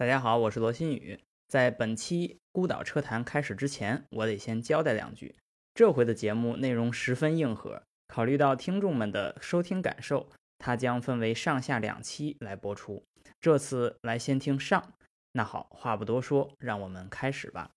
大家好，我是罗新宇。在本期孤岛车谈开始之前，我得先交代两句。这回的节目内容十分硬核，考虑到听众们的收听感受，它将分为上下两期来播出。这次来先听上。那好，话不多说，让我们开始吧。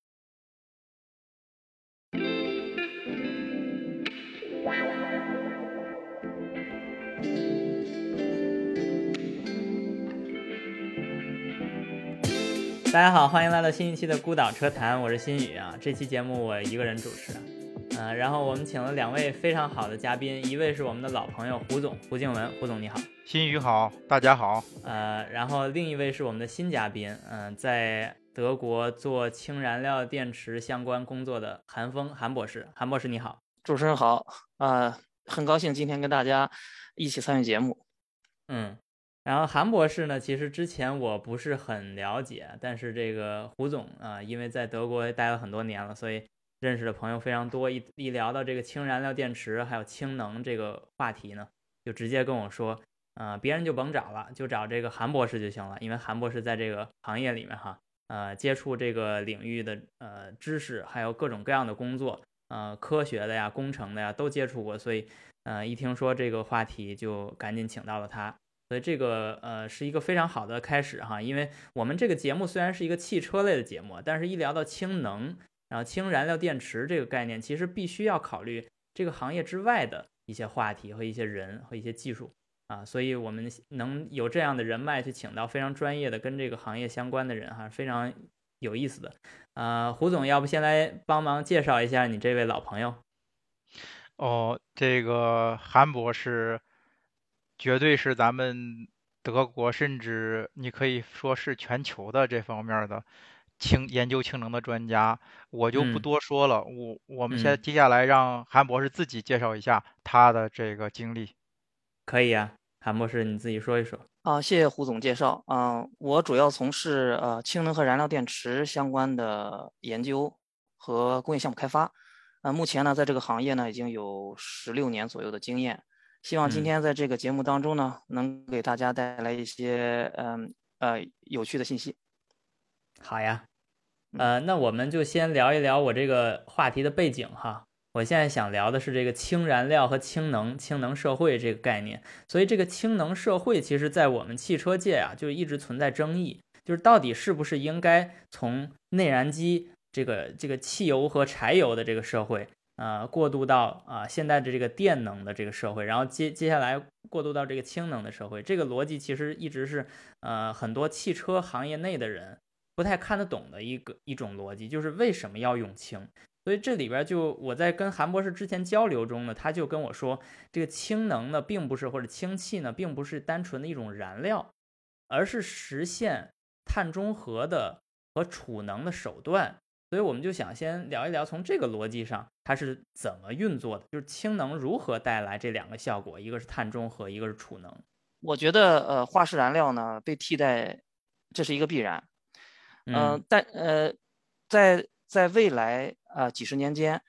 大家好，欢迎来到新一期的孤岛车谈，我是新宇啊。这期节目我一个人主持，嗯，然后我们请了两位非常好的嘉宾，一位是我们的老朋友胡总胡静文，胡总你好，新宇好，大家好。呃，然后另一位是我们的新嘉宾，嗯，在德国做氢燃料电池相关工作的韩峰韩博士，韩博士你好，主持人好，啊，很高兴今天跟大家一起参与节目，嗯。然后韩博士呢，其实之前我不是很了解，但是这个胡总啊，因为在德国待了很多年了，所以认识的朋友非常多。一一聊到这个氢燃料电池还有氢能这个话题呢，就直接跟我说，啊，别人就甭找了，就找这个韩博士就行了，因为韩博士在这个行业里面哈，呃，接触这个领域的呃知识，还有各种各样的工作，呃，科学的呀、工程的呀都接触过，所以呃，一听说这个话题就赶紧请到了他。所以这个呃是一个非常好的开始哈，因为我们这个节目虽然是一个汽车类的节目，但是一聊到氢能，然后氢燃料电池这个概念，其实必须要考虑这个行业之外的一些话题和一些人和一些技术啊，所以我们能有这样的人脉去请到非常专业的跟这个行业相关的人哈，非常有意思的。呃，胡总，要不先来帮忙介绍一下你这位老朋友？哦，这个韩博士。绝对是咱们德国，甚至你可以说是全球的这方面的氢研究氢能的专家，我就不多说了。我我们先接下来让韩博士自己介绍一下他的这个经历。可以啊，韩博士你自己说一说。啊，谢谢胡总介绍。嗯，我主要从事呃氢能和燃料电池相关的研究和工业项目开发。呃，目前呢，在这个行业呢，已经有十六年左右的经验。希望今天在这个节目当中呢，能给大家带来一些嗯呃有趣的信息。好呀，呃，那我们就先聊一聊我这个话题的背景哈。我现在想聊的是这个氢燃料和氢能、氢能社会这个概念。所以这个氢能社会，其实在我们汽车界啊，就一直存在争议，就是到底是不是应该从内燃机这个这个汽油和柴油的这个社会。呃，过渡到啊现在的这个电能的这个社会，然后接接下来过渡到这个氢能的社会，这个逻辑其实一直是呃很多汽车行业内的人不太看得懂的一个一种逻辑，就是为什么要用氢？所以这里边就我在跟韩博士之前交流中呢，他就跟我说，这个氢能呢并不是或者氢气呢并不是单纯的一种燃料，而是实现碳中和的和储能的手段。所以我们就想先聊一聊，从这个逻辑上它是怎么运作的，就是氢能如何带来这两个效果，一个是碳中和，一个是储能。我觉得呃，化石燃料呢被替代，这是一个必然。嗯，但呃，在在未来啊几十年间，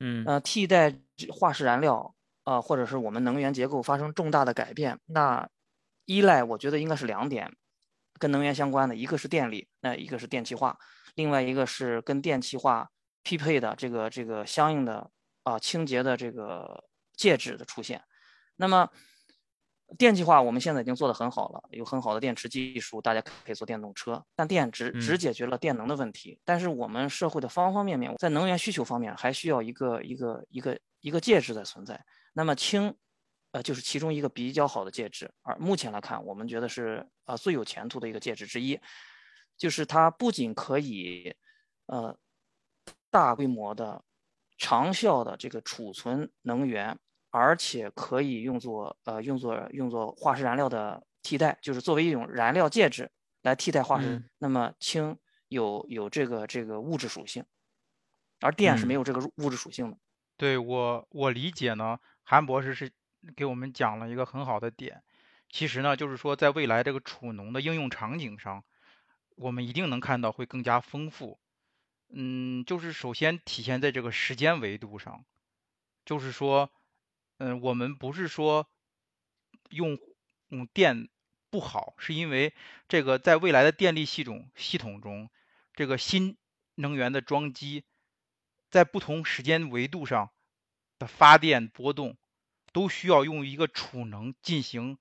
嗯呃，替代化石燃料啊，或者是我们能源结构发生重大的改变，那依赖我觉得应该是两点，跟能源相关的，一个是电力，那一个是电气化。另外一个是跟电气化匹配的这个这个相应的啊清洁的这个介质的出现，那么电气化我们现在已经做得很好了，有很好的电池技术，大家可以做电动车。但电只只解决了电能的问题，但是我们社会的方方面面在能源需求方面还需要一个一个一个一个介质的存在。那么氢，呃，就是其中一个比较好的介质，而目前来看，我们觉得是呃最有前途的一个介质之一。就是它不仅可以，呃，大规模的、长效的这个储存能源，而且可以用作呃用作用作化石燃料的替代，就是作为一种燃料介质来替代化石。那么氢有有这个这个物质属性，而电是没有这个物质属性的。对我我理解呢，韩博士是给我们讲了一个很好的点。其实呢，就是说在未来这个储能的应用场景上。我们一定能看到会更加丰富，嗯，就是首先体现在这个时间维度上，就是说，嗯，我们不是说用用电不好，是因为这个在未来的电力系统系统中，这个新能源的装机在不同时间维度上的发电波动，都需要用一个储能进行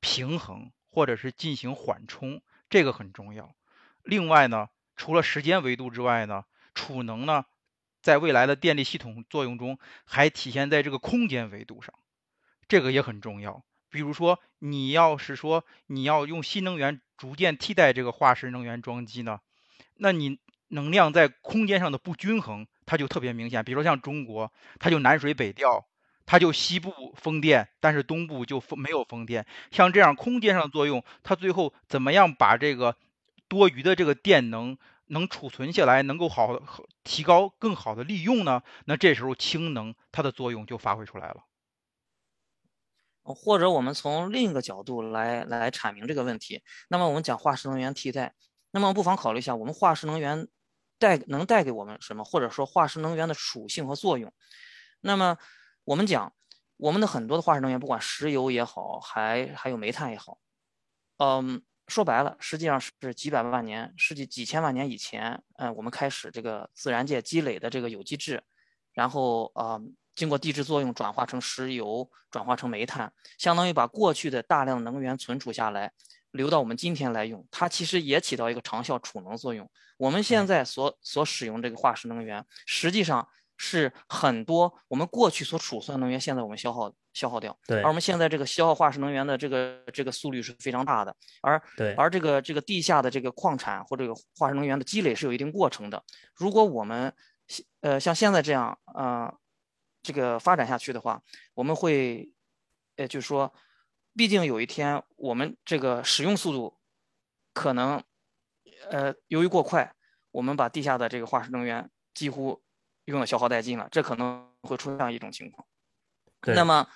平衡，或者是进行缓冲，这个很重要。另外呢，除了时间维度之外呢，储能呢，在未来的电力系统作用中，还体现在这个空间维度上，这个也很重要。比如说，你要是说你要用新能源逐渐替代这个化石能源装机呢，那你能量在空间上的不均衡，它就特别明显。比如说像中国，它就南水北调，它就西部风电，但是东部就风没有风电。像这样空间上的作用，它最后怎么样把这个多余的这个电能能储存下来，能够好提高更好的利用呢？那这时候氢能它的作用就发挥出来了。或者我们从另一个角度来来阐明这个问题。那么我们讲化石能源替代，那么不妨考虑一下，我们化石能源带能带给我们什么，或者说化石能源的属性和作用。那么我们讲，我们的很多的化石能源，不管石油也好，还还有煤炭也好，嗯，说白了，实际上是几百万年、十几几千万年以前，嗯，我们开始这个自然界积累的这个有机质，然后啊。经过地质作用转化成石油，转化成煤炭，相当于把过去的大量能源存储下来，留到我们今天来用。它其实也起到一个长效储能作用。我们现在所所使用这个化石能源，实际上是很多我们过去所储存能源，现在我们消耗消耗掉。对。而我们现在这个消耗化石能源的这个这个速率是非常大的。而对。而这个这个地下的这个矿产或这个化石能源的积累是有一定过程的。如果我们呃像现在这样呃。这个发展下去的话，我们会，呃，就是说，毕竟有一天我们这个使用速度可能，呃，由于过快，我们把地下的这个化石能源几乎用的消耗殆尽了，这可能会出现一种情况。那么，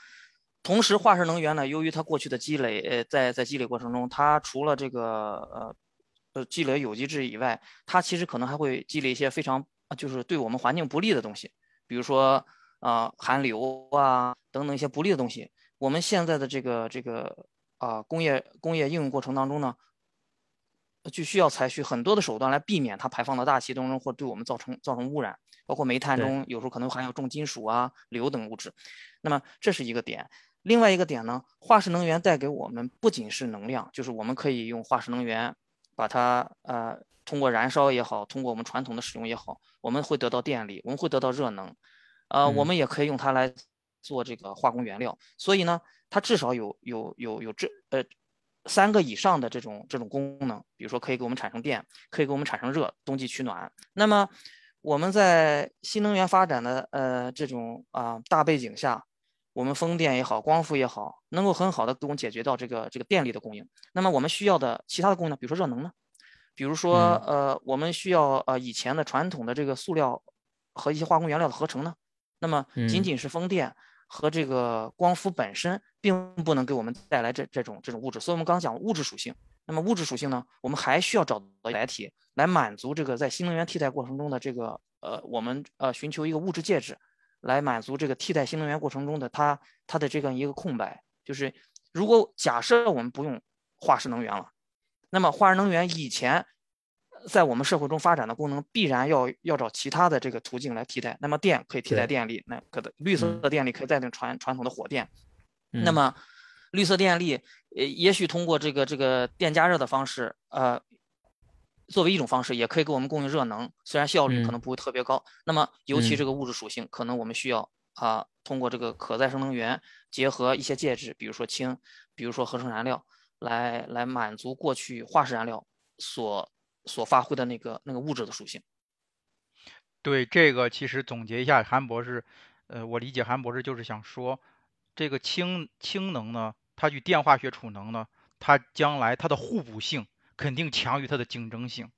同时化石能源呢，由于它过去的积累，呃，在在积累过程中，它除了这个呃呃积累有机质以外，它其实可能还会积累一些非常就是对我们环境不利的东西，比如说。啊，含硫啊，等等一些不利的东西，我们现在的这个这个啊工业工业应用过程当中呢，就需要采取很多的手段来避免它排放到大气当中或对我们造成造成污染，包括煤炭中有时候可能含有重金属啊、硫等物质。那么这是一个点，另外一个点呢，化石能源带给我们不仅是能量，就是我们可以用化石能源把它呃通过燃烧也好，通过我们传统的使用也好，我们会得到电力，我们会得到热能。呃，我们也可以用它来做这个化工原料，所以呢，它至少有有有有这呃三个以上的这种这种功能，比如说可以给我们产生电，可以给我们产生热，冬季取暖。那么我们在新能源发展的呃这种啊大背景下，我们风电也好，光伏也好，能够很好的给我们解决到这个这个电力的供应。那么我们需要的其他的供应呢，比如说热能呢，比如说呃我们需要呃以前的传统的这个塑料和一些化工原料的合成呢。那么，仅仅是风电和这个光伏本身，并不能给我们带来这这种这种物质。所以，我们刚刚讲物质属性。那么，物质属性呢，我们还需要找到载体来满足这个在新能源替代过程中的这个呃，我们呃寻求一个物质介质，来满足这个替代新能源过程中的它它的这个一个空白。就是如果假设我们不用化石能源了，那么化石能源以前。在我们社会中发展的功能，必然要要找其他的这个途径来替代。那么电可以替代电力，那可的绿色的电力可以代替传传统的火电。那么绿色电力，呃，也许通过这个这个电加热的方式，呃，作为一种方式，也可以给我们供应热能，虽然效率可能不会特别高。那么尤其这个物质属性，可能我们需要啊，通过这个可再生能源结合一些介质，比如说氢，比如说合成燃料，来来满足过去化石燃料所。所发挥的那个那个物质的属性，对这个其实总结一下，韩博士，呃，我理解韩博士就是想说，这个氢氢能呢，它与电化学储能呢，它将来它的互补性肯定强于它的竞争性。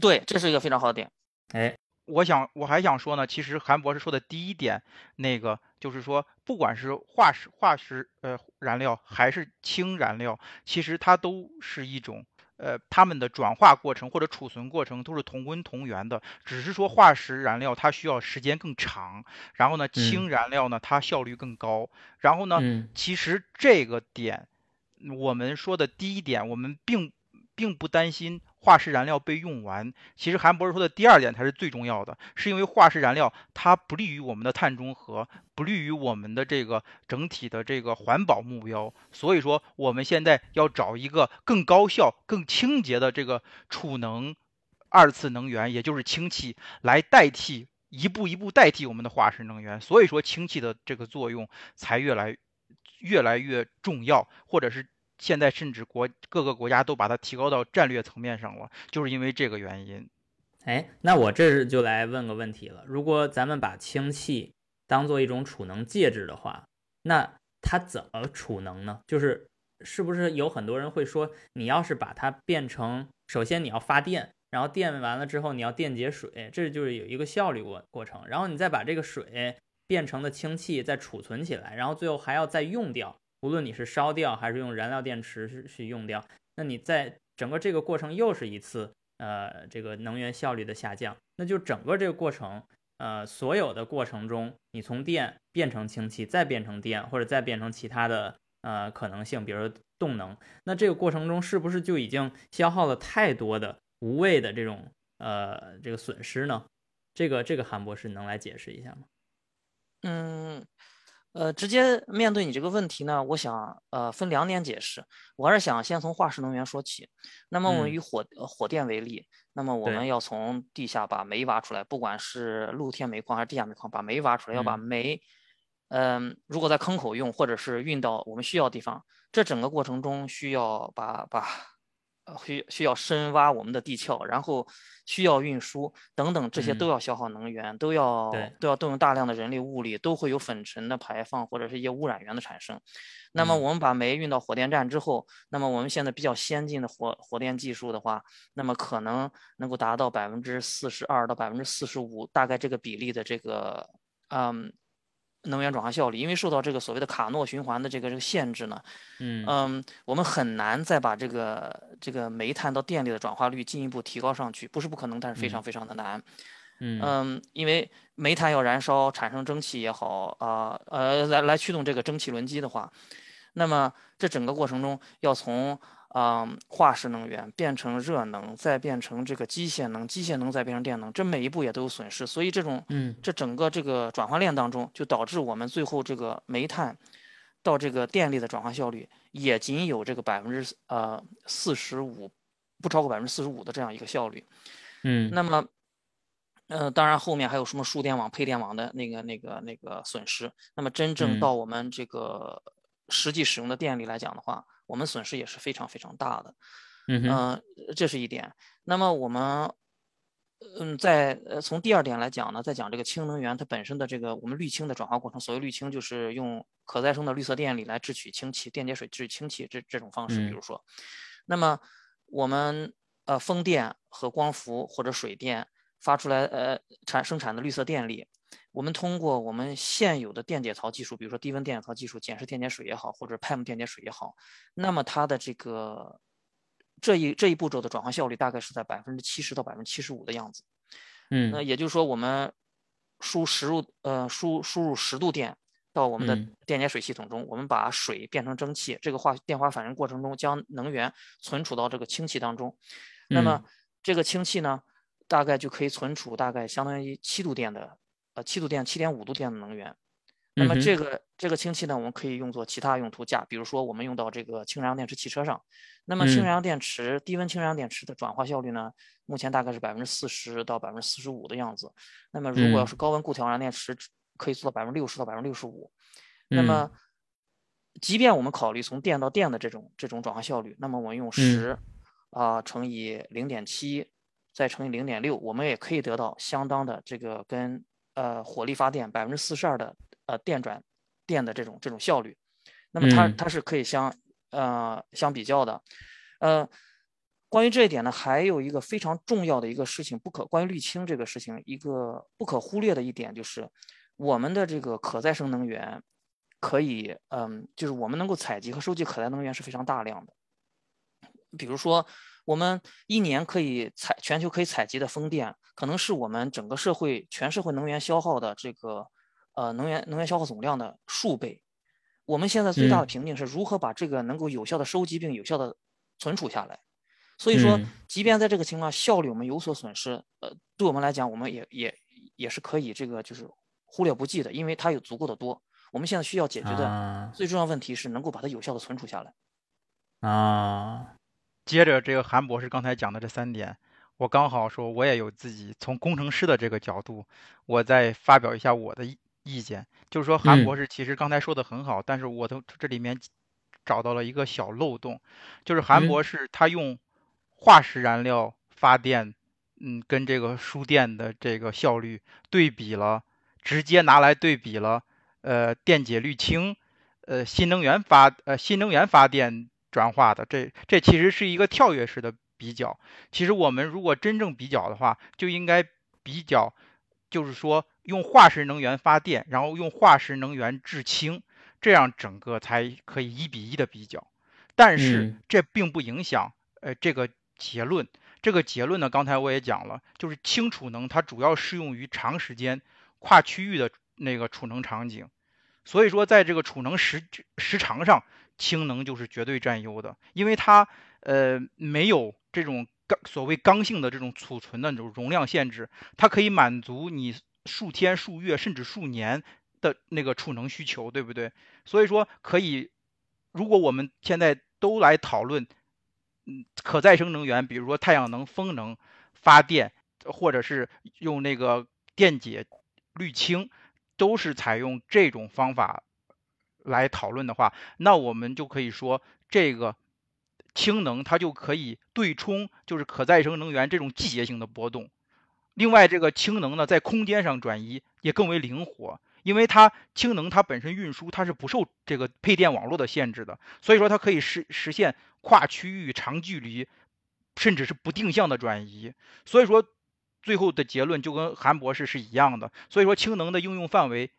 对，这是一个非常好的点。哎，我想我还想说呢，其实韩博士说的第一点，那个就是说，不管是化石化石呃燃料还是氢燃料，其实它都是一种。呃，它们的转化过程或者储存过程都是同温同源的，只是说化石燃料它需要时间更长，然后呢，氢燃料呢它效率更高，然后呢，其实这个点我们说的第一点，我们并并不担心化石燃料被用完。其实韩博士说的第二点才是最重要的，是因为化石燃料它不利于我们的碳中和，不利于我们的这个整体的这个环保目标。所以说，我们现在要找一个更高效、更清洁的这个储能二次能源，也就是氢气，来代替一步一步代替我们的化石能源。所以说，氢气的这个作用才越来越来越重要，或者是。现在甚至国各个国家都把它提高到战略层面上了，就是因为这个原因。哎，那我这就来问个问题了：如果咱们把氢气当做一种储能介质的话，那它怎么储能呢？就是是不是有很多人会说，你要是把它变成，首先你要发电，然后电完了之后你要电解水，这就是有一个效率过过程，然后你再把这个水变成的氢气再储存起来，然后最后还要再用掉。无论你是烧掉还是用燃料电池去用掉，那你在整个这个过程又是一次呃这个能源效率的下降。那就整个这个过程，呃所有的过程中，你从电变成氢气，再变成电，或者再变成其他的呃可能性，比如说动能，那这个过程中是不是就已经消耗了太多的无谓的这种呃这个损失呢？这个这个韩博士能来解释一下吗？嗯。呃，直接面对你这个问题呢，我想呃分两点解释。我还是想先从化石能源说起。那么我们以火火电为例，那么我们要从地下把煤挖出来，不管是露天煤矿还是地下煤矿，把煤挖出来，要把煤，嗯，如果在坑口用，或者是运到我们需要地方，这整个过程中需要把把。呃，需需要深挖我们的地壳，然后需要运输等等，这些都要消耗能源，都要都要动用大量的人力物力，都会有粉尘的排放或者是一些污染源的产生。那么我们把煤运到火电站之后，那么我们现在比较先进的火火电技术的话，那么可能能够达到百分之四十二到百分之四十五，大概这个比例的这个，嗯。能源转化效率，因为受到这个所谓的卡诺循环的这个这个限制呢，嗯嗯，我们很难再把这个这个煤炭到电力的转化率进一步提高上去，不是不可能，但是非常非常的难，嗯嗯，因为煤炭要燃烧产生蒸汽也好啊呃来来驱动这个蒸汽轮机的话，那么这整个过程中要从。啊，化石能源变成热能，再变成这个机械能，机械能再变成电能，这每一步也都有损失。所以这种，嗯，这整个这个转换链当中，就导致我们最后这个煤炭到这个电力的转化效率也仅有这个百分之呃四十五，不超过百分之四十五的这样一个效率。嗯，那么，呃，当然后面还有什么输电网、配电网的那个、那个、那个损失。那么真正到我们这个实际使用的电力来讲的话。我们损失也是非常非常大的，嗯这是一点。那么我们，嗯，在呃从第二点来讲呢，在讲这个氢能源它本身的这个我们滤氢的转化过程。所谓滤氢，就是用可再生的绿色电力来制取氢气，电解水制氢气这这种方式。比如说，那么我们呃风电和光伏或者水电发出来呃产生产的绿色电力。我们通过我们现有的电解槽技术，比如说低温电解槽技术，碱式电解水也好，或者 PEM 电解水也好，那么它的这个这一这一步骤的转换效率大概是在百分之七十到百分之七十五的样子。嗯，那也就是说，我们输十入呃输输入十度电到我们的电解水系统中，我们把水变成蒸汽，这个化电化反应过程中将能源存储到这个氢气当中，那么这个氢气呢，大概就可以存储大概相当于七度电的。呃，七度电、七点五度电的能源，那么这个这个氢气呢，我们可以用作其他用途，价，比如说我们用到这个氢燃料电池汽车上。那么氢燃料电池、低温氢燃料电池的转化效率呢，目前大概是百分之四十到百分之四十五的样子。那么如果要是高温固态燃料电池，可以做到百分之六十到百分之六十五。那么，即便我们考虑从电到电的这种这种转化效率，那么我们用十啊乘以零点七，再乘以零点六，我们也可以得到相当的这个跟。呃，火力发电百分之四十二的呃电转电的这种这种效率，那么它它是可以相呃相比较的。呃，关于这一点呢，还有一个非常重要的一个事情，不可关于沥青这个事情，一个不可忽略的一点就是，我们的这个可再生能源可以，嗯，就是我们能够采集和收集可再生能源是非常大量的，比如说。我们一年可以采全球可以采集的风电，可能是我们整个社会全社会能源消耗的这个，呃，能源能源消耗总量的数倍。我们现在最大的瓶颈是如何把这个能够有效的收集并有效的存储下来。所以说，即便在这个情况效率我们有所损失，呃，对我们来讲，我们也也也是可以这个就是忽略不计的，因为它有足够的多。我们现在需要解决的最重要问题是能够把它有效的存储下来。啊，接着这个韩博士刚才讲的这三点，我刚好说我也有自己从工程师的这个角度，我再发表一下我的意意见，就是说韩博士其实刚才说的很好，但是我从这里面找到了一个小漏洞，就是韩博士他用。化石燃料发电，嗯，跟这个输电的这个效率对比了，直接拿来对比了，呃，电解氯氢，呃，新能源发，呃，新能源发电转化的，这这其实是一个跳跃式的比较。其实我们如果真正比较的话，就应该比较，就是说用化石能源发电，然后用化石能源制氢，这样整个才可以一比一的比较。但是这并不影响，呃，这个。结论，这个结论呢，刚才我也讲了，就是氢储能它主要适用于长时间、跨区域的那个储能场景，所以说在这个储能时时长上，氢能就是绝对占优的，因为它呃没有这种刚所谓刚性的这种储存的这种容量限制，它可以满足你数天、数月甚至数年的那个储能需求，对不对？所以说可以，如果我们现在都来讨论。嗯，可再生能源，比如说太阳能、风能发电，或者是用那个电解氯氢，都是采用这种方法来讨论的话，那我们就可以说，这个氢能它就可以对冲，就是可再生能源这种季节性的波动。另外，这个氢能呢，在空间上转移也更为灵活。因为它氢能它本身运输它是不受这个配电网络的限制的，所以说它可以实实现跨区域、长距离，甚至是不定向的转移。所以说，最后的结论就跟韩博士是一样的。所以说，氢能的应用范围。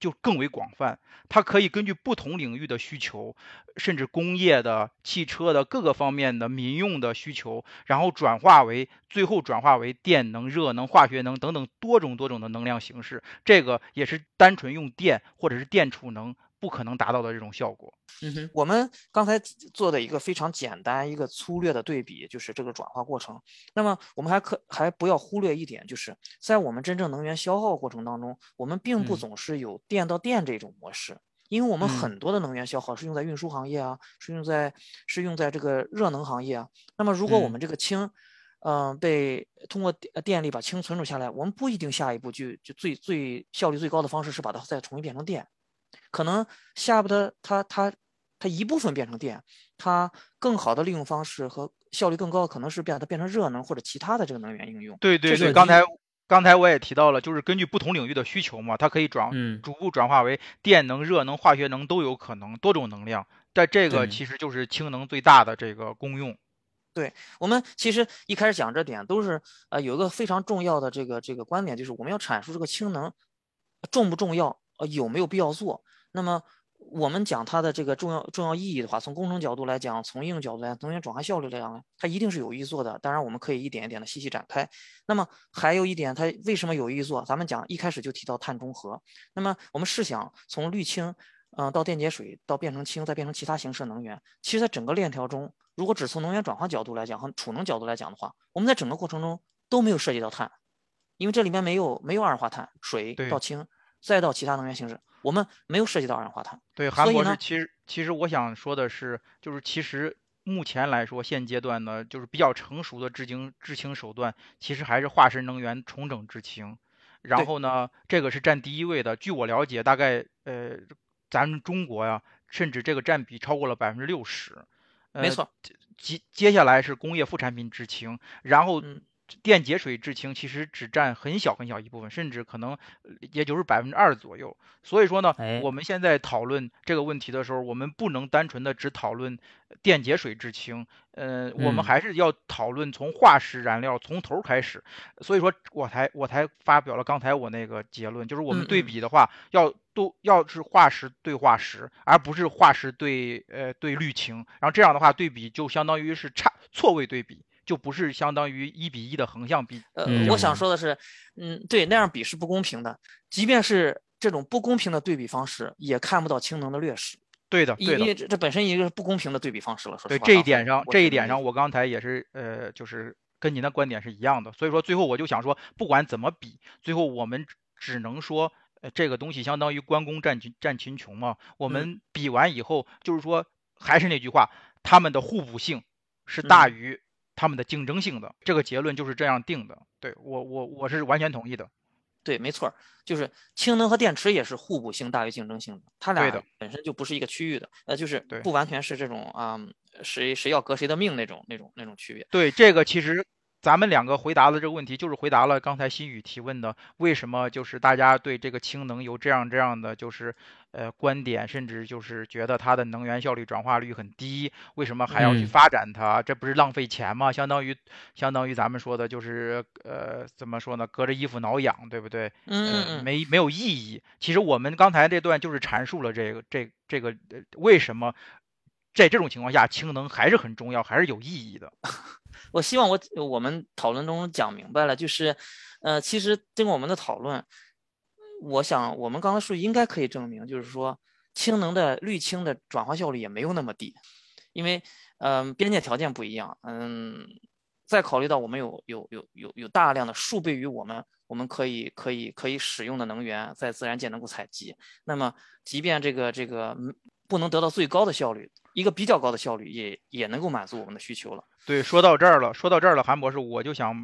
就更为广泛，它可以根据不同领域的需求，甚至工业的、汽车的各个方面的民用的需求，然后转化为最后转化为电能、热能、化学能等等多种多种的能量形式。这个也是单纯用电或者是电储能。不可能达到的这种效果。嗯哼，我们刚才做的一个非常简单、一个粗略的对比，就是这个转化过程。那么我们还可还不要忽略一点，就是在我们真正能源消耗过程当中，我们并不总是有电到电这种模式，因为我们很多的能源消耗是用在运输行业啊，是用在是用在这个热能行业啊。那么如果我们这个氢，嗯，被通过电力把氢存储下来，我们不一定下一步就就最最效率最高的方式是把它再重新变成电。可能下一步它它它它一部分变成电，它更好的利用方式和效率更高的可能是把它变成热能或者其他的这个能源应用。对对对，刚才刚才我也提到了，就是根据不同领域的需求嘛，它可以转逐步转化为电能、热能、化学能都有可能，多种能量。但这个其实就是氢能最大的这个功用。对我们其实一开始讲这点都是呃有一个非常重要的这个这个观点，就是我们要阐述这个氢能重不重要，呃有没有必要做。那么我们讲它的这个重要重要意义的话，从工程角度来讲，从应用角度来，能源转化效率来讲呢，它一定是有意做的。当然，我们可以一点一点的细细展开。那么还有一点，它为什么有意做？咱们讲一开始就提到碳中和。那么我们试想，从氯氢，嗯，到电解水，到变成氢，再变成其他形式能源，其实在整个链条中，如果只从能源转化角度来讲和储能角度来讲的话，我们在整个过程中都没有涉及到碳，因为这里面没有没有二氧化碳，水到氢，再到其他能源形式。我们没有涉及到二氧化碳。对，韩博士，其实其实我想说的是，就是其实目前来说，现阶段呢，就是比较成熟的制氢制氢手段，其实还是化石能源重整制氢。然后呢，这个是占第一位的。据我了解，大概呃，咱们中国呀，甚至这个占比超过了百分之六十。没错。接接下来是工业副产品制氢，然后。电解水制氢其实只占很小很小一部分，甚至可能也就是百分之二左右。所以说呢，我们现在讨论这个问题的时候，我们不能单纯的只讨论电解水制氢，呃，我们还是要讨论从化石燃料从头开始。所以说我才我才发表了刚才我那个结论，就是我们对比的话，要都要是化石对化石，而不是化石对呃对氯氢，然后这样的话对比就相当于是差错位对比。就不是相当于一比一的横向比。呃，我想说的是，嗯，对，那样比是不公平的。即便是这种不公平的对比方式，也看不到氢能的劣势。对的，对的。因为这这本身一个是不公平的对比方式了。说对实话这一点上，这一点上，我刚才也是呃，就是跟您的观点是一样的。所以说，最后我就想说，不管怎么比，最后我们只能说，呃，这个东西相当于关公战秦战秦琼嘛。我嗯们比完以后，就是说，还是那句话，他们的互补性是大嗯于他们的竞争性的。这个结论就是这样定的。对我，我我是完全同意的。对，没错儿，就是氢能和电池也是互补性大于竞争性的，它俩本身就不是一个区域的，呃，就是不完全是这种啊、谁谁要革谁的命那种那种那种区别。对这个，其实咱们两个回答的这个问题，就是回答了刚才新宇提问的，为什么就是大家对这个氢能有这样这样的就是呃观点，甚至就是觉得它的能源效率转化率很低，为什么还要去嗯发展它？这不是浪费钱吗？相当于相当于咱们说的就是呃怎么说呢？隔着衣服挠痒，对不对？嗯，没没有意义。其实我们刚才这段就是阐述了这个这这个呃为什么在这种情况下氢能还是很重要，还是有意义的。我希望我我们讨论中讲明白了，就是，呃，其实经过我们的讨论，我想我们刚才说应该可以证明，就是说氢能的氯氢的转化效率也没有那么低，因为嗯、边界条件不一样，嗯，再考虑到我们有有有有有大量的数倍于我们我们可以可以可以使用的能源在自然界能够采集，那么即便这个这个嗯不能得到最高的效率，一个比较高的效率也也能够满足我们的需求了。对，说到这儿了，说到这儿了，韩博士，我就想，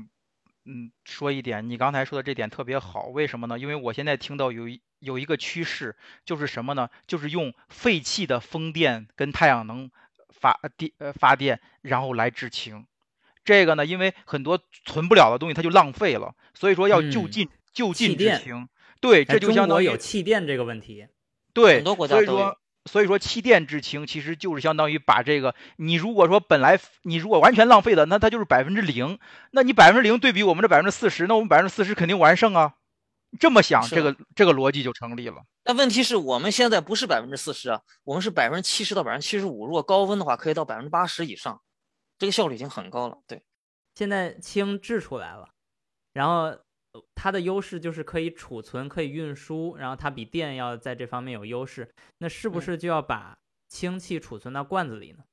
嗯，说一点，你刚才说的这点特别好，为什么呢？因为我现在听到有一有一个趋势，就是什么呢？就是用废弃的风电跟太阳能发电呃发电，然后来制氢。这个呢，因为很多存不了的东西，它就浪费了，所以说要就嗯近、就近制氢。对，这就相当于有气电这个问题。对，很多国家都有所以说，所以说气垫制氢其实就是相当于把这个，你如果说本来你如果完全浪费了，那它就是百分之零，那你百分之零对比我们这百分之四十，那我们百分之四十肯定完胜啊。这么想，这个这个逻辑就成立了。但问题是我们现在不是百分之四十啊，我们是百分之七十到百分之七十五，如果高温的话，可以到百分之八十以上，这个效率已经很高了。对，现在氢制出来了，然后呃它的优势就是可以储存、可以运输，然后它比电要在这方面有优势。那是不嗯是就要把氢气储存到罐子里呢？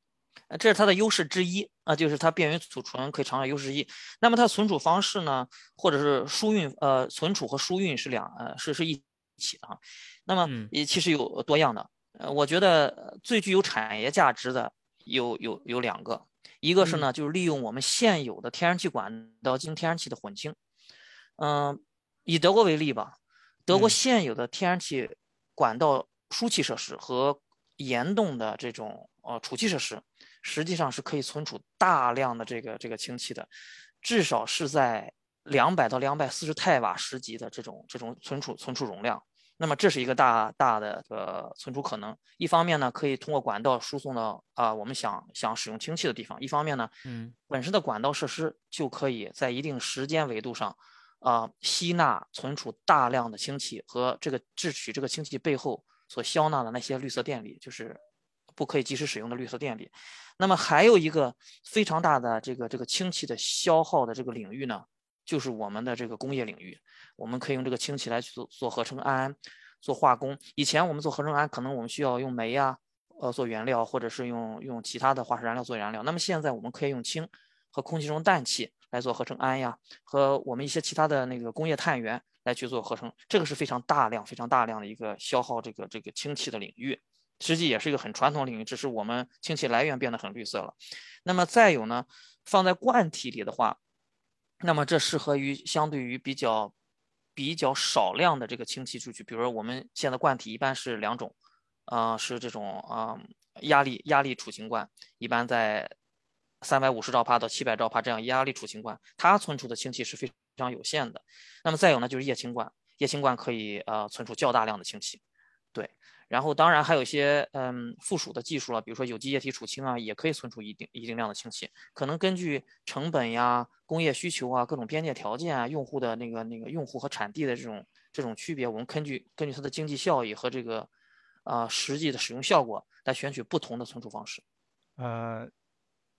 呃这是它的优势之一啊，就是它便于储存，可以长效优势之一。那么它存储方式呢，或者是输运，呃，存储和输运是两，呃，是是一起的啊。那么嗯也其实有多样的，呃，我觉得呃最具有产业价值的有有有两个，一个是嗯呢，就是利用我们现有的天然气管道进行天然气的混氢。嗯、以德国为例吧，德国嗯现有的天然气管道输气设施和岩洞的这种呃储气设施，实际上是可以存储大量的这个这个氢气的，至少是在两百到两百四十太瓦时级的这种这种存储存储容量。那么这是一个大大的呃存储可能。一方面呢，可以通过管道输送到啊、我们想想使用氢气的地方；一方面呢，嗯本身的管道设施就可以在一定时间维度上，啊、吸纳存储大量的氢气和这个制取这个氢气背后所消纳的那些绿色电力，就是不可以及时使用的绿色电力。那么还有一个非常大的这个这个氢气的消耗的这个领域呢，就是我们的这个工业领域，我们可以用这个氢气来去做做合成氨、做化工。以前我们做合成氨，可能我们需要用煤呀、呃做原料，或者是用用其他的化石燃料做燃料。那么现在我们可以用氢和空气中氮气来做合成氨呀，和我们一些其他的那个工业碳源来去做合成，这个是非常大量、非常大量的一个消耗这个这个氢气的领域。实际也是一个很传统领域，只是我们氢气来源变得很绿色了。那么再有呢，放在罐体里的话，那么这适合于相对于比较比较少量的这个氢气出去，比如说我们现在罐体一般是两种，呃，是这种啊、压力压力储氢罐，一般在三百五十兆帕到七百兆帕这样压力储氢罐，它存储的氢气是非常有限的。那么再有呢，就是液氢罐，液氢罐可以呃存储较大量的氢气，对。然后当然还有一些嗯附属的技术了，比如说有机液体储氢啊，也可以存储一定一定量的氢气。可能根据成本呀、工业需求啊、各种边界条件啊、用户的那个那个用户和产地的这种这种区别，我们根据根据它的经济效益和这个啊、呃实际的使用效果来选取不同的存储方式。呃，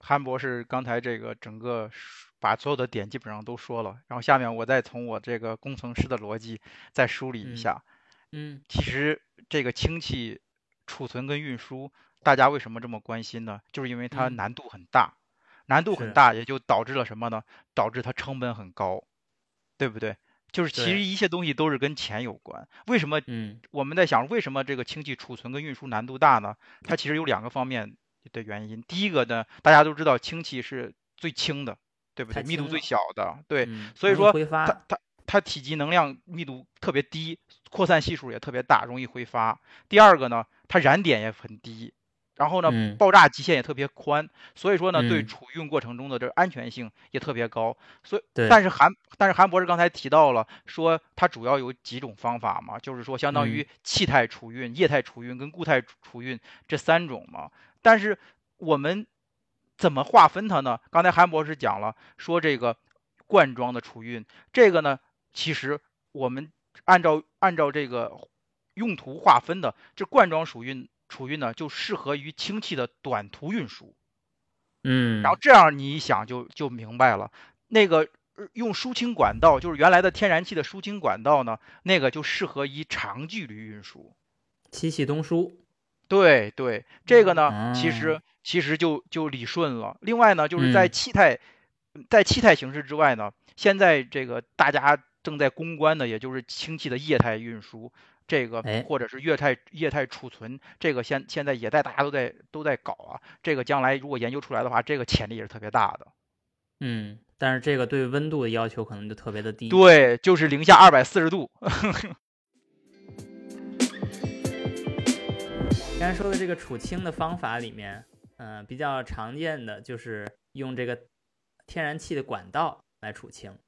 韩博士刚才这个整个把所有的点基本上都说了，然后下面我再从我这个工程师的逻辑再梳理一嗯下。嗯其实这个氢气储存跟运输，大家为什么这么关心呢？就是因为它嗯难度很大，难度很大，也就导致了什么呢？导致它成本很高，对不对？就是其实一切东西都是跟钱有关。为什么嗯我们在想，为什么这个氢气储存跟运输难度大呢？它其实有两个方面的原因。第一个呢，大家都知道氢气是最轻的，对不对？密度最小的，对，嗯所以说它它它体积能量密度特别低，扩散系数也特别大，容易挥发。第二个呢，它燃点也很低，然后呢，嗯爆炸极限也特别宽，所以说呢，对嗯储运过程中的这个安全性也特别高。所以，但是韩但是韩博士刚才提到了，说它主要有几种方法嘛，就是说相当嗯于气态储运、液态储运跟固态储运这三种嘛。但是我们怎么划分它呢？刚才韩博士讲了，说这个罐装的储运，这个呢，其实我们按照按照这个用途划分的，这罐装储运储运呢，就适合于氢气的短途运输。嗯，然后这样你一想就就明白了，那个呃用输氢管道，就是原来的天然气的输氢管道呢，那个就适合于长距离运输。西气东输，对对，这个呢，其哦实其实就就理顺了。另外呢，就是在嗯气态，在气态形式之外呢，现在这个大家正在攻关的，也就是氢气的液态运输，这个哎或者是液态液态储存，这个现现在也在大家都在都在搞啊。这个将来如果研究出来的话，这个潜力也是特别大的。嗯，但是这个对温度的要求可能就特别的低。对，就是零下二百四十度。刚才说的这个储氢的方法里面，嗯、比较常见的就是用这个天然气的管道来储氢，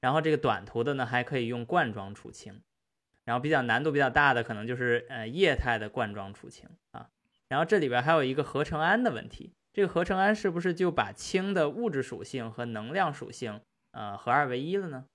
然后这个短途的呢还可以用罐装储氢，然后比较难度比较大的可能就是呃液态的罐装储氢啊。然后这里边还有一个合成氨的问题，这个合成氨是不是就把氢的物质属性和能量属性呃合二为一了呢？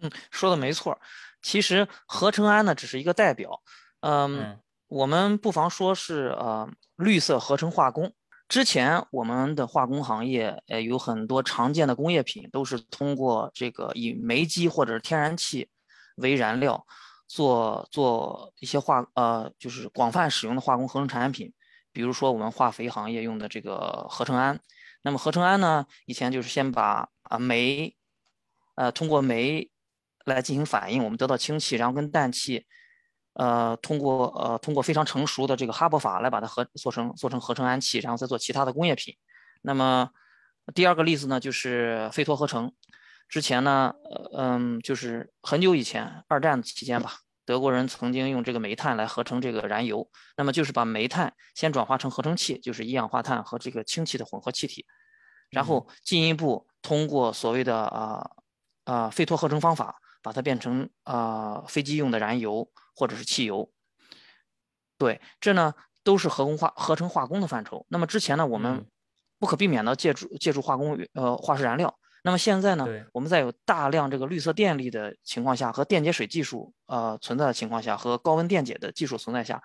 嗯，说的没错。其实合成氨呢只是一个代表，嗯，嗯我们不妨说是呃绿色合成化工。之前我们的化工行业，呃，有很多常见的工业品都是通过这个以煤基或者天然气为燃料，做做一些化呃就是广泛使用的化工合成产品，比如说我们化肥行业用的这个合成氨。那么合成氨呢，以前就是先把啊煤，呃通过煤来进行反应，我们得到氢气，然后跟氮气。呃，通过呃通过非常成熟的这个哈伯法来把它合做成做成合成氨气，然后再做其他的工业品。那么第二个例子呢，就是费托合成。之前呢，呃嗯，就是很久以前，二战期间吧，德国人曾经用这个煤炭来合成这个燃油。那么就是把煤炭先转化成合成气，就是一氧化碳和这个氢气的混合气体，然后进一步通过所谓的啊啊费托合成方法，把它变成啊飞机用的燃油或者是汽油。对，这呢都是合工化合成化工的范畴。那么之前呢，我们嗯不可避免的借助借助化工呃化石燃料。那么现在呢，我们在有大量这个绿色电力的情况下，和电解水技术呃存在的情况下，和高温电解的技术存在下，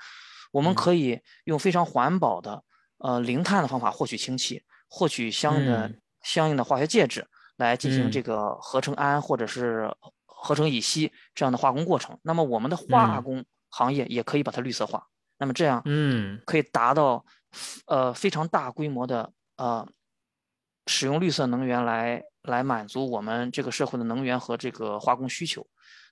我们嗯可以用非常环保的呃零碳的方法获取氢气，获取相应的、嗯相应的化学介质来进行嗯这个合成氨或者是合成乙烯这样的化工过程。那么我们的化嗯工行业也可以把它绿色化。那么这样嗯可以达到呃非常大规模的呃使用绿色能源来来满足我们这个社会的能源和这个化工需求。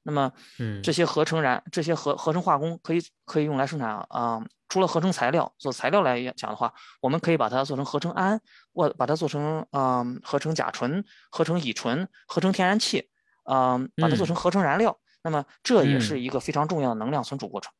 那么嗯这些合成燃这些合合成化工可以可以用来生产啊、除了合成材料做材料来讲的话，我们可以把它做成合成氨，或把它做成啊、合成甲醇、合成乙醇、合成天然气，啊、把它做成合成燃料。那么这也是嗯一个非常重要的能量存储过程。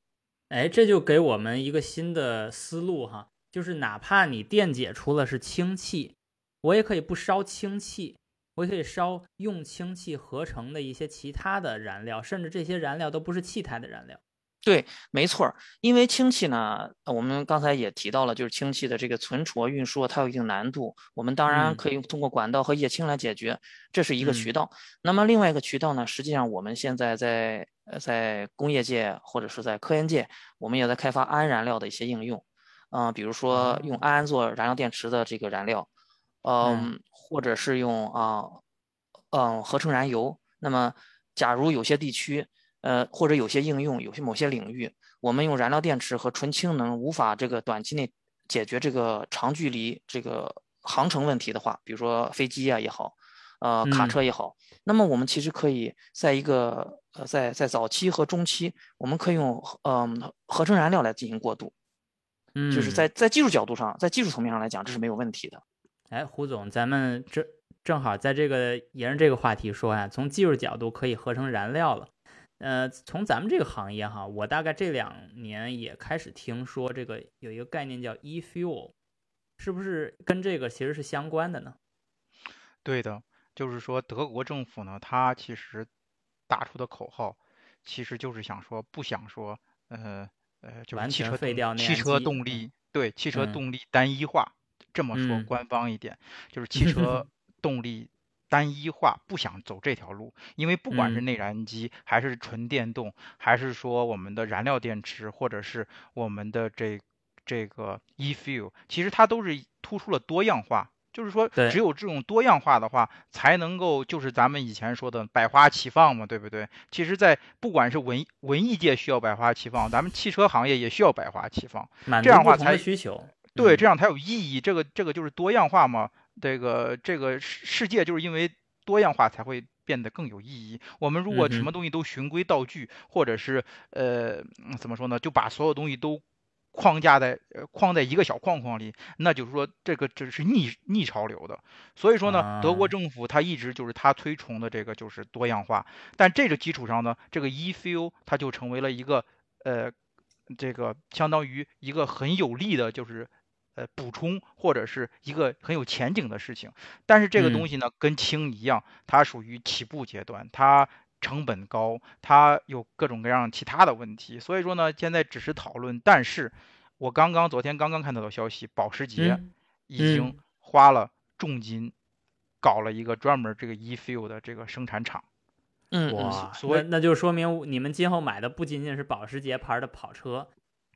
哎，这就给我们一个新的思路哈，就是哪怕你电解出了是氢气，我也可以不烧氢气，我也可以烧用氢气合成的一些其他的燃料，甚至这些燃料都不是气态的燃料。对，没错儿，因为氢气呢，呃我们刚才也提到了，就是氢气的这个存储啊、运输啊，它有一定难度。我们当然嗯可以通过管道和液氢来解决，这是一个渠嗯道。那么另外一个渠道呢，实际上我们现在在呃在工业界或者是在科研界，我们也在开发氨燃料的一些应用，啊、比如说用哦氨做燃料电池的这个燃料，嗯，或者是用啊，嗯，合成燃油。那么假如有些地区，呃，或者有些应用，有些某些领域，我们用燃料电池和纯氢能无法这个短期内解决这个长距离这个航程问题的话，比如说飞机啊也好，呃，卡车也好，那么我们其实可以在一个呃，在在早期和中期，我们可以用嗯合成燃料来进行过渡，嗯，就是在在技术角度上，在技术层面上来讲，这是没有问题的。哎，胡总，咱们这正好在这个沿着这个话题说啊，从技术角度可以合成燃料了。呃，从咱们这个行业哈，我大概这两年也开始听说这个有一个概念叫 e-fuel，是不是跟这个其实是相关的呢？对的，就是说德国政府呢，它其实打出的口号，其实就是想说不想说，呃呃，就是汽车废掉汽车动力，对汽车动力单一化，这么说官方一点，就是 汽车动力。单一化不想走这条路，因为不管是内燃机还是纯电动，还是说我们的燃料电池，或者是我们的这这个 e-fuel，其实它都是突出了多样化。就是说，只有这种多样化的话，才能够就是咱们以前说的百花齐放嘛，对不对？其实，在不管是文文艺界需要百花齐放，咱们汽车行业也需要百花齐放，这样的话才需求。对，这样才有意义。这个这个就是多样化嘛。这个这个世世界就是因为多样化才会变得更有意义。我们如果什么东西都循规蹈矩，或者是呃怎么说呢，就把所有东西都框架在呃框在一个小框框里，那就是说这个这是逆逆潮流的。所以说呢，德国政府它一直就是它推崇的这个就是多样化。但这个基础上呢，这个 e-fuel 它就成为了一个呃这个相当于一个很有利的，就是。呃，补充或者是一个很有前景的事情，但是这个东西呢，跟氢一样，它属于起步阶段，它成本高，它有各种各样其他的问题，所以说呢，现在只是讨论。但是，我刚刚昨天刚刚看到的消息，保时捷已经花了重金搞了一个专门这个 e-fuel 的这个生产厂。嗯，哇，所以那就说明你们今后买的不仅仅是保时捷牌的跑车。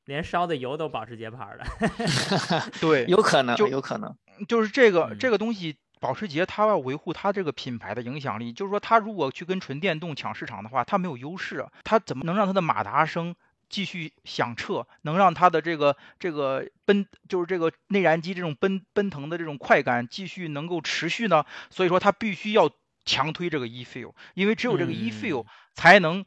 连烧的油都保时捷牌的，对，有可能，就有可能，就是这个这个东西，保时捷它要维护它这个品牌的影响力，就是说它如果去跟纯电动抢市场的话，它没有优势啊，它怎么能让它的马达声继续响彻，能让它的这个这个奔，就是这个内燃机这种奔奔腾的这种快感继续能够持续呢？所以说它必须要强推这个 e-fuel，因为只有这个 e-fuel 才能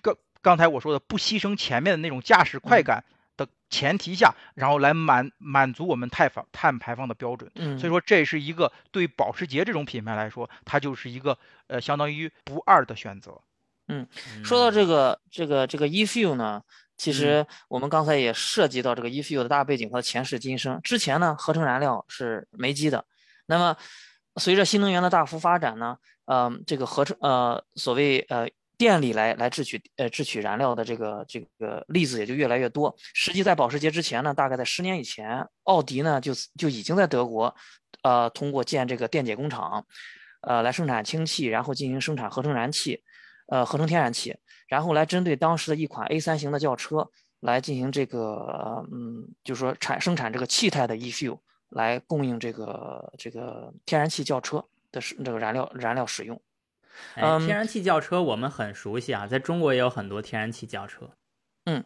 刚刚才我说的不牺牲前面的那种驾驶快感。的前提下，然后来满满足我们碳放碳排放的标准。嗯，所以说这是一个对保时捷这种品牌来说，它就是一个呃相当于不二的选择。嗯，说到这个这个这个 e-fuel 呢，其实我们刚才也涉及到这个 e-fuel 的大背景和前世今生。之前呢，合成燃料是煤机的。那么随着新能源的大幅发展呢，呃，这个合成呃所谓呃。电力来来制取呃制取燃料的这个这个例子也就越来越多。实际在保时捷之前呢，大概在十年以前，奥迪呢就就已经在德国，呃，通过建这个电解工厂，呃，来生产氢气，然后进行生产合成燃气，呃，合成天然气，然后来针对当时的一款 A 三型的轿车来进行这个嗯，就是说产生产这个气态的 e-fuel 来供应这个这个天然气轿车的这个燃料燃料使用。哎，天然气轿车我们很熟悉啊，在中国也有很多天然气轿车。嗯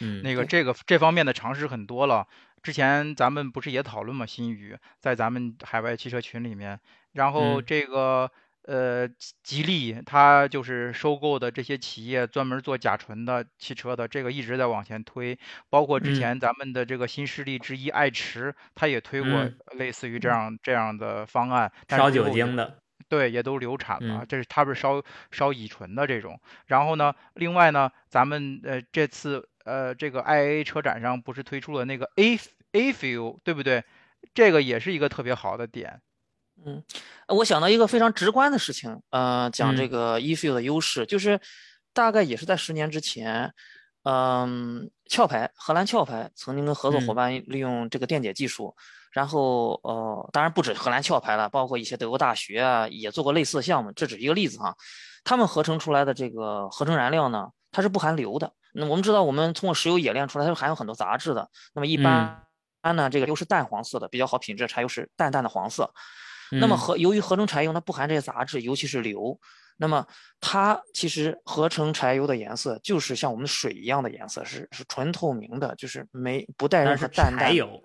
嗯，那个这个这方面的尝试很多了。之前咱们不是也讨论吗？新宇在咱们海外汽车群里面，然后这个呃吉利，它就是收购的这些企业专门做甲醇的汽车的，这个一直在往前推。包括之前咱们的这个新势力之一爱驰，它也推过类似于这样这样的方案，烧酒精的。对，也都流产了。这是他不是烧烧乙醇的这种。然后呢，另外呢，咱们呃这次呃这个 IA 车展上不是推出了那个 A A Fuel，对不对？这个也是一个特别好的点。嗯，我想到一个非常直观的事情，呃，讲这个 E Fuel 的优势，就是大概也是在十年之前，嗯，壳牌荷兰壳牌曾经跟合作伙伴利用这个电解技术。然后，呃，当然不止荷兰壳牌了，包括一些德国大学啊，也做过类似的项目。这只是一个例子哈。他们合成出来的这个合成燃料呢，它是不含硫的。那我们知道，我们通过石油冶炼出来，它是含有很多杂质的。那么一般呢，这个又是淡黄色的，比较好品质的柴油是淡淡的黄色。那么合由于合成柴油它不含这些杂质，尤其是硫。那么它其实合成柴油的颜色就是像我们水一样的颜色，是是纯透明的，就是没不带任何淡淡。柴油，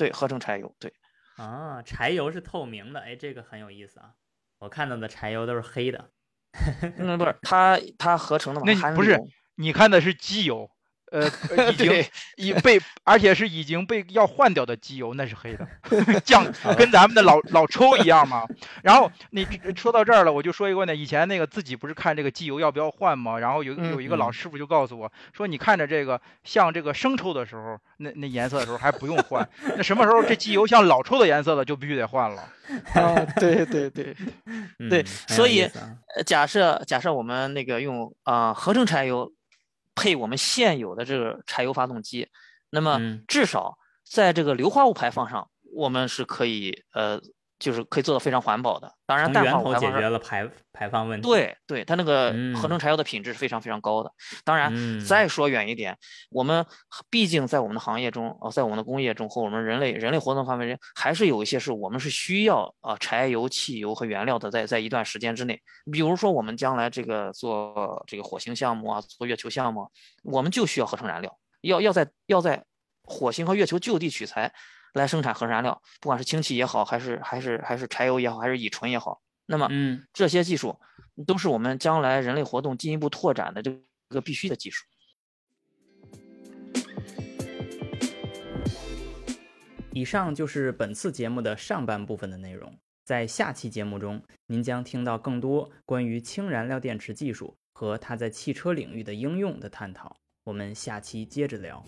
对，合成柴油，对。啊，柴油是透明的，哎，这个很有意思啊。我看到的柴油都是黑的。嗯，不是，它它合成的嘛？那不是，你看的是机油。呃，已经已被，而且是已经被要换掉的机油，那是黑的，酱跟咱们的老老抽一样嘛。然后你说到这儿了，我就说一个问题：以前那个自己不是看这个机油要不要换吗？然后有有一个老师傅就告诉我说，你看着这个像这个生抽的时候，那那颜色的时候还不用换，那什么时候这机油像老抽的颜色了，就必须得换了。啊，对对对对，所以假设假设我们那个用啊合成柴油。配我们现有的这个柴油发动机，那么至少在这个硫化物排放上，我们是可以呃，就是可以做到非常环保的。当然，氮化物解决了排排放问题。对对，它那个合成柴油的品质是非常非常高的。当然，再说远一点，我们毕竟在我们的行业中，呃，在我们的工业中和我们人类人类活动范围内，还是有一些是我们是需要啊柴油、汽油和原料的，在在一段时间之内。比如说，我们将来这个做这个火星项目啊，做月球项目，我们就需要合成燃料，要要在要在火星和月球就地取材。来生产核燃料，不管是氢气也好，还是还是还是柴油也好，还是乙醇也好，那么，嗯，这些技术都是我们将来人类活动进一步拓展的这个必须的技术。以上就是本次节目的上半部分的内容，在下期节目中，您将听到更多关于氢燃料电池技术和它在汽车领域的应用的探讨。我们下期接着聊。